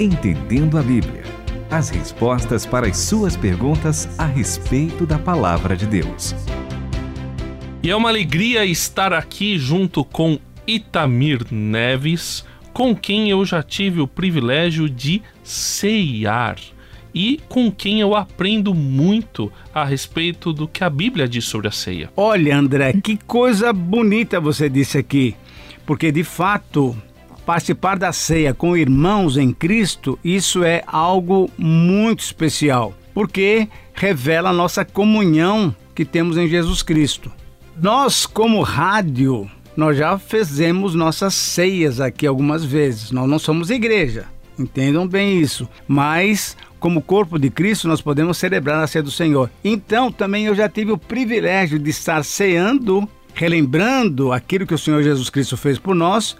Entendendo a Bíblia. As respostas para as suas perguntas a respeito da palavra de Deus. E é uma alegria estar aqui junto com Itamir Neves, com quem eu já tive o privilégio de ceiar e com quem eu aprendo muito a respeito do que a Bíblia diz sobre a ceia. Olha, André, que coisa bonita você disse aqui, porque de fato participar da ceia com irmãos em Cristo, isso é algo muito especial, porque revela a nossa comunhão que temos em Jesus Cristo. Nós, como rádio, nós já fizemos nossas ceias aqui algumas vezes. Nós não somos igreja, entendam bem isso. Mas, como corpo de Cristo, nós podemos celebrar a ceia do Senhor. Então, também eu já tive o privilégio de estar ceando, relembrando aquilo que o Senhor Jesus Cristo fez por nós,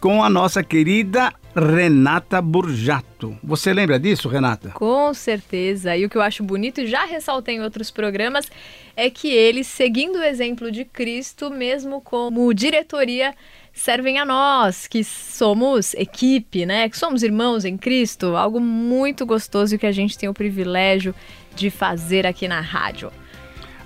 com a nossa querida Renata Burjato. Você lembra disso, Renata? Com certeza. E o que eu acho bonito, e já ressaltei em outros programas, é que eles, seguindo o exemplo de Cristo, mesmo como diretoria, servem a nós, que somos equipe, né? Que somos irmãos em Cristo. Algo muito gostoso que a gente tem o privilégio de fazer aqui na rádio.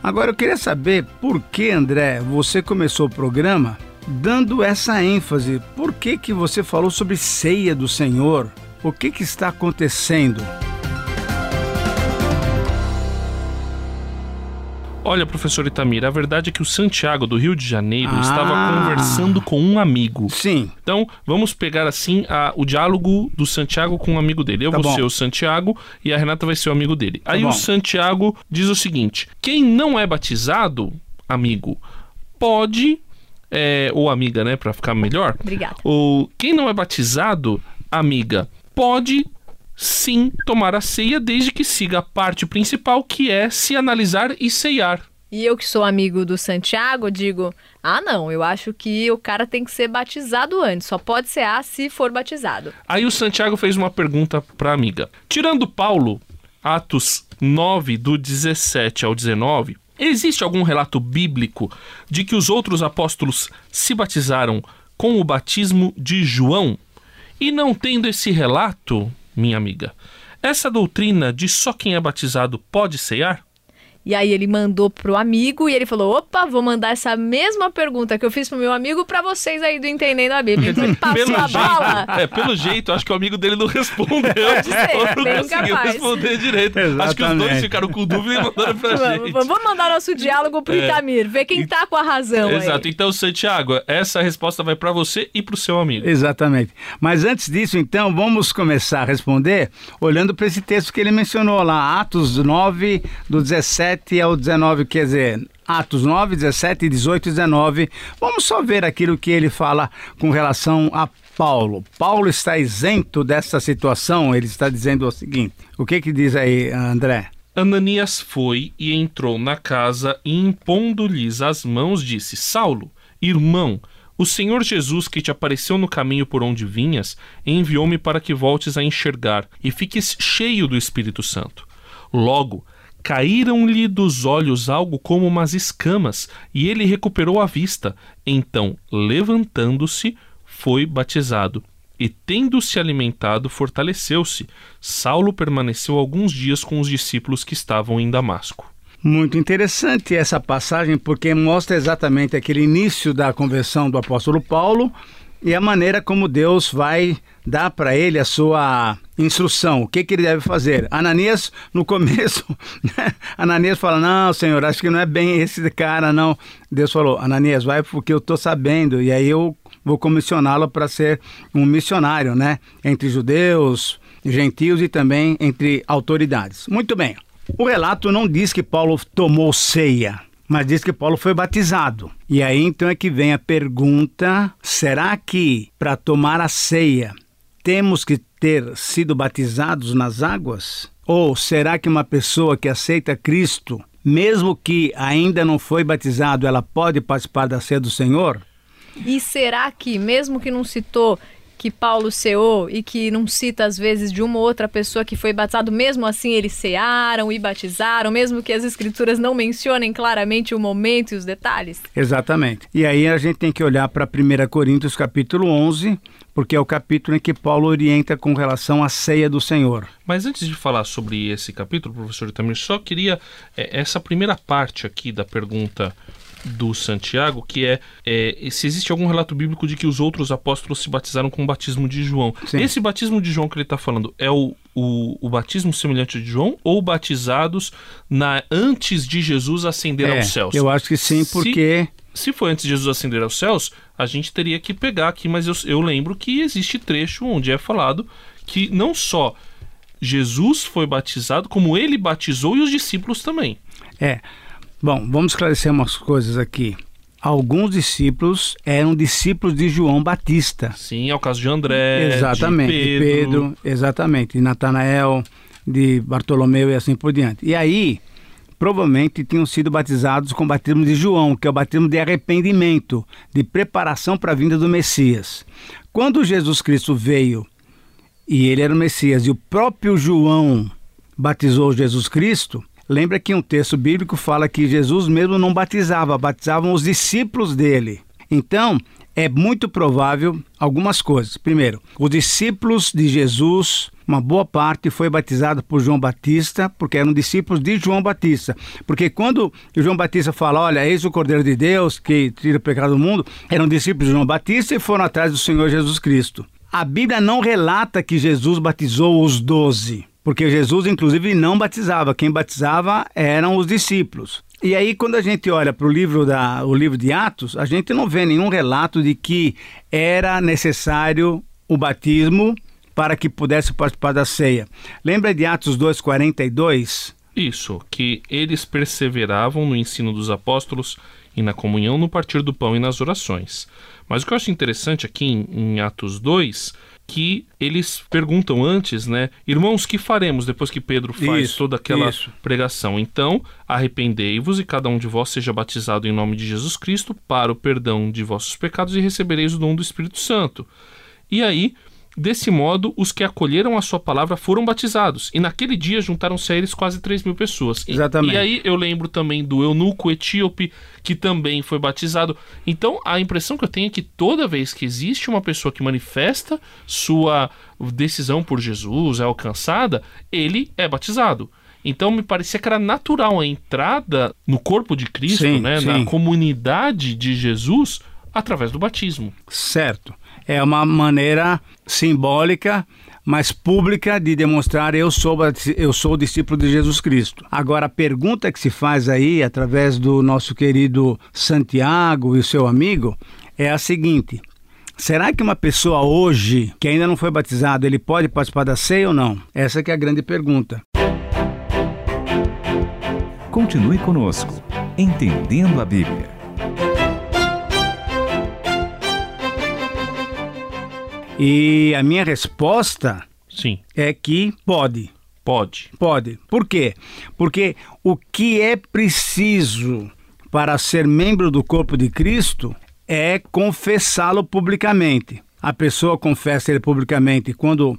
Agora eu queria saber por que, André, você começou o programa dando essa ênfase. Por que, que você falou sobre ceia do Senhor? O que, que está acontecendo? Olha, professor Itamir, a verdade é que o Santiago do Rio de Janeiro ah, estava conversando com um amigo. Sim. Então, vamos pegar assim a, o diálogo do Santiago com um amigo dele. Eu tá vou bom. ser o Santiago e a Renata vai ser o amigo dele. Tá Aí bom. o Santiago diz o seguinte: quem não é batizado, amigo, pode é, ou amiga, né, para ficar melhor. Obrigada. Ou quem não é batizado, amiga, pode sim tomar a ceia desde que siga a parte principal, que é se analisar e ceiar. E eu que sou amigo do Santiago, digo: ah, não, eu acho que o cara tem que ser batizado antes, só pode ser A se for batizado. Aí o Santiago fez uma pergunta para amiga. Tirando Paulo, Atos 9, do 17 ao 19, Existe algum relato bíblico de que os outros apóstolos se batizaram com o batismo de João? E não tendo esse relato, minha amiga, essa doutrina de só quem é batizado pode cear? E aí ele mandou pro amigo e ele falou: opa, vou mandar essa mesma pergunta que eu fiz pro meu amigo para vocês aí do Entendendo a Bíblia. Então ele passou pelo a jeito, bola. É, pelo jeito, acho que o amigo dele não respondeu. Ser, não conseguiu capaz. responder direito. Exatamente. Acho que os dois ficaram com dúvida e mandaram pra vamos, gente. Vamos mandar nosso diálogo pro é. Itamir, ver quem tá com a razão. Exato. Aí. Então, Santiago, essa resposta vai para você e pro seu amigo. Exatamente. Mas antes disso, então, vamos começar a responder olhando para esse texto que ele mencionou lá, Atos 9, do 17 ao 19 19, quer dizer, Atos 9, 17, 18 e 19. Vamos só ver aquilo que ele fala com relação a Paulo. Paulo está isento dessa situação, ele está dizendo o seguinte: o que que diz aí, André? Ananias foi e entrou na casa e impondo-lhes as mãos disse: Saulo, irmão, o Senhor Jesus que te apareceu no caminho por onde vinhas, enviou-me para que voltes a enxergar e fiques cheio do Espírito Santo. Logo, caíram-lhe dos olhos algo como umas escamas, e ele recuperou a vista. Então, levantando-se, foi batizado. E tendo-se alimentado, fortaleceu-se. Saulo permaneceu alguns dias com os discípulos que estavam em Damasco. Muito interessante essa passagem, porque mostra exatamente aquele início da conversão do apóstolo Paulo e a maneira como Deus vai dar para ele a sua instrução, o que, que ele deve fazer. Ananias, no começo, né? Ananias fala: Não, Senhor, acho que não é bem esse cara, não. Deus falou: Ananias, vai porque eu estou sabendo, e aí eu vou comissioná-lo para ser um missionário, né? Entre judeus, gentios e também entre autoridades. Muito bem. O relato não diz que Paulo tomou ceia mas diz que Paulo foi batizado. E aí então é que vem a pergunta: será que para tomar a ceia temos que ter sido batizados nas águas? Ou será que uma pessoa que aceita Cristo, mesmo que ainda não foi batizado, ela pode participar da ceia do Senhor? E será que, mesmo que não citou que Paulo ceou e que não cita às vezes de uma ou outra pessoa que foi batizado, mesmo assim eles cearam e batizaram, mesmo que as escrituras não mencionem claramente o momento e os detalhes? Exatamente. E aí a gente tem que olhar para 1 Coríntios capítulo 11, porque é o capítulo em que Paulo orienta com relação à ceia do Senhor. Mas antes de falar sobre esse capítulo, professor Itamir, só queria é, essa primeira parte aqui da pergunta do Santiago, que é, é, se existe algum relato bíblico de que os outros apóstolos se batizaram com o batismo de João. Sim. Esse batismo de João que ele está falando é o, o, o, batismo semelhante de João ou batizados na antes de Jesus ascender é, aos céus? Eu acho que sim, porque... Se, se foi antes de Jesus ascender aos céus, a gente teria que pegar aqui, mas eu, eu lembro que existe trecho onde é falado que não só Jesus foi batizado, como ele batizou e os discípulos também. É. Bom, vamos esclarecer umas coisas aqui. Alguns discípulos eram discípulos de João Batista. Sim, é o caso de André, exatamente, de Pedro. de Pedro exatamente, de Natanael, de Bartolomeu e assim por diante. E aí, provavelmente tinham sido batizados com o batismo de João, que é o batismo de arrependimento, de preparação para a vinda do Messias. Quando Jesus Cristo veio e ele era o Messias e o próprio João batizou Jesus Cristo, Lembra que um texto bíblico fala que Jesus mesmo não batizava, batizavam os discípulos dele. Então, é muito provável algumas coisas. Primeiro, os discípulos de Jesus, uma boa parte foi batizada por João Batista, porque eram discípulos de João Batista. Porque quando João Batista fala, olha, eis o Cordeiro de Deus que tira o pecado do mundo, eram discípulos de João Batista e foram atrás do Senhor Jesus Cristo. A Bíblia não relata que Jesus batizou os doze. Porque Jesus, inclusive, não batizava. Quem batizava eram os discípulos. E aí, quando a gente olha para o livro, da, o livro de Atos, a gente não vê nenhum relato de que era necessário o batismo para que pudesse participar da ceia. Lembra de Atos 2,42? Isso, que eles perseveravam no ensino dos apóstolos e na comunhão, no partir do pão e nas orações. Mas o que eu acho interessante aqui em, em Atos 2 que eles perguntam antes, né? Irmãos, que faremos depois que Pedro faz Isso, toda aquela isso. pregação? Então, arrependei-vos e cada um de vós seja batizado em nome de Jesus Cristo para o perdão de vossos pecados e recebereis o dom do Espírito Santo. E aí, desse modo, os que acolheram a sua palavra foram batizados. E naquele dia juntaram-se a eles quase 3 mil pessoas. E- Exatamente. E aí eu lembro também do eunuco etíope, que também foi batizado. Então, a impressão que eu tenho é que toda vez que existe uma pessoa que manifesta sua decisão por Jesus, é alcançada, ele é batizado. Então me parecia que era natural a entrada no corpo de Cristo, Sim, né, sim. na comunidade de Jesus, através do batismo. Certo. É uma maneira simbólica, mas pública de demonstrar eu sou eu sou discípulo de Jesus Cristo. Agora a pergunta que se faz aí através do nosso querido Santiago e seu amigo é a seguinte: Será que uma pessoa hoje que ainda não foi batizado, ele pode participar da ceia ou não? Essa que é a grande pergunta. Continue conosco, Entendendo a Bíblia. E a minha resposta Sim, é que pode. pode. Pode. Por quê? Porque o que é preciso para ser membro do corpo de Cristo é confessá-lo publicamente. A pessoa confessa ele publicamente quando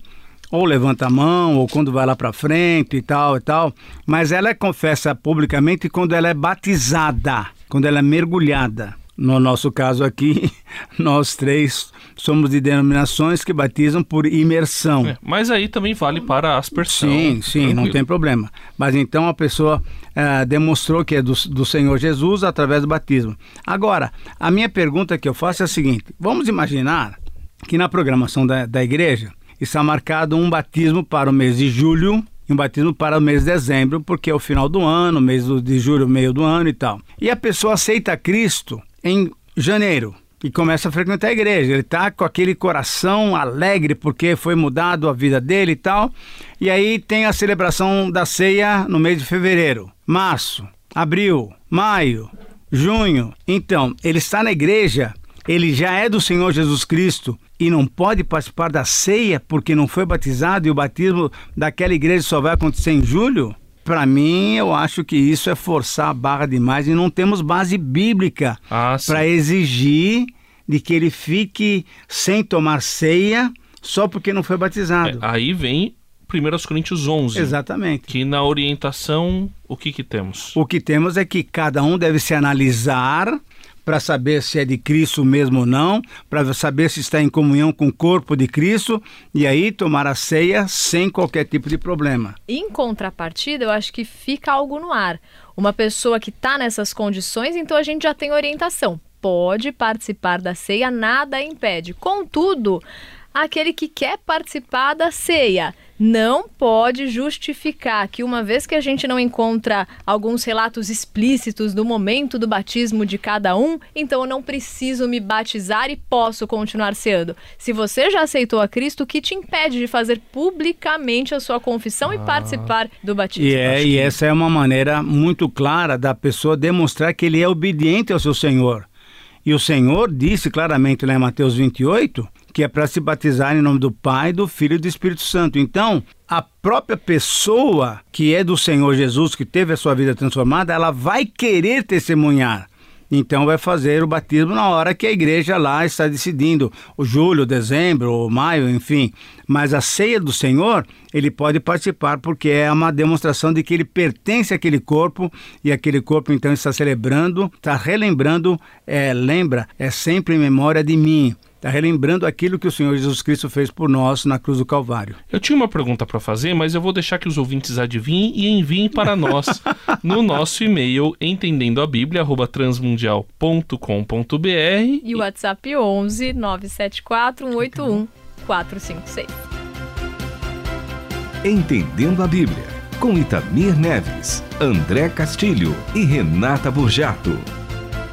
ou levanta a mão ou quando vai lá para frente e tal e tal, mas ela confessa publicamente quando ela é batizada, quando ela é mergulhada. No nosso caso aqui, nós três somos de denominações que batizam por imersão. É, mas aí também vale para a aspersão. Sim, sim, não Tranquilo. tem problema. Mas então a pessoa ah, demonstrou que é do, do Senhor Jesus através do batismo. Agora, a minha pergunta que eu faço é a seguinte: vamos imaginar que na programação da, da igreja está marcado um batismo para o mês de julho e um batismo para o mês de dezembro, porque é o final do ano, mês de julho, meio do ano e tal. E a pessoa aceita Cristo em janeiro e começa a frequentar a igreja. Ele está com aquele coração alegre porque foi mudado a vida dele e tal. E aí tem a celebração da ceia no mês de fevereiro, março, abril, maio, junho. Então, ele está na igreja, ele já é do Senhor Jesus Cristo e não pode participar da ceia porque não foi batizado e o batismo daquela igreja só vai acontecer em julho? Para mim, eu acho que isso é forçar a barra demais e não temos base bíblica Ah, para exigir de que ele fique sem tomar ceia só porque não foi batizado. É, aí vem 1 Coríntios 11. Exatamente. Que na orientação, o que que temos? O que temos é que cada um deve se analisar para saber se é de Cristo mesmo ou não, para saber se está em comunhão com o corpo de Cristo e aí tomar a ceia sem qualquer tipo de problema. Em contrapartida, eu acho que fica algo no ar. Uma pessoa que está nessas condições, então a gente já tem orientação. Pode participar da ceia, nada impede. Contudo, aquele que quer participar da ceia não pode justificar que, uma vez que a gente não encontra alguns relatos explícitos do momento do batismo de cada um, então eu não preciso me batizar e posso continuar ceando. Se você já aceitou a Cristo, o que te impede de fazer publicamente a sua confissão ah. e participar do batismo? E, é, e essa é uma maneira muito clara da pessoa demonstrar que ele é obediente ao seu Senhor. E o Senhor disse claramente lá em Mateus 28 que é para se batizar em nome do Pai, do Filho e do Espírito Santo. Então, a própria pessoa que é do Senhor Jesus, que teve a sua vida transformada, ela vai querer testemunhar. Então vai fazer o batismo na hora que a igreja lá está decidindo, o julho, dezembro, ou maio, enfim. Mas a ceia do Senhor, ele pode participar porque é uma demonstração de que ele pertence àquele corpo e aquele corpo então está celebrando, está relembrando, é, lembra, é sempre em memória de mim está relembrando aquilo que o Senhor Jesus Cristo fez por nós na cruz do Calvário. Eu tinha uma pergunta para fazer, mas eu vou deixar que os ouvintes adivinhem e enviem para nós no nosso e-mail entendendoabíblia@transmundial.com.br e o WhatsApp 11 974 181 456. Entendendo a Bíblia com Itamir Neves, André Castilho e Renata Burjato.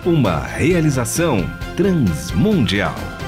Uma realização transmundial.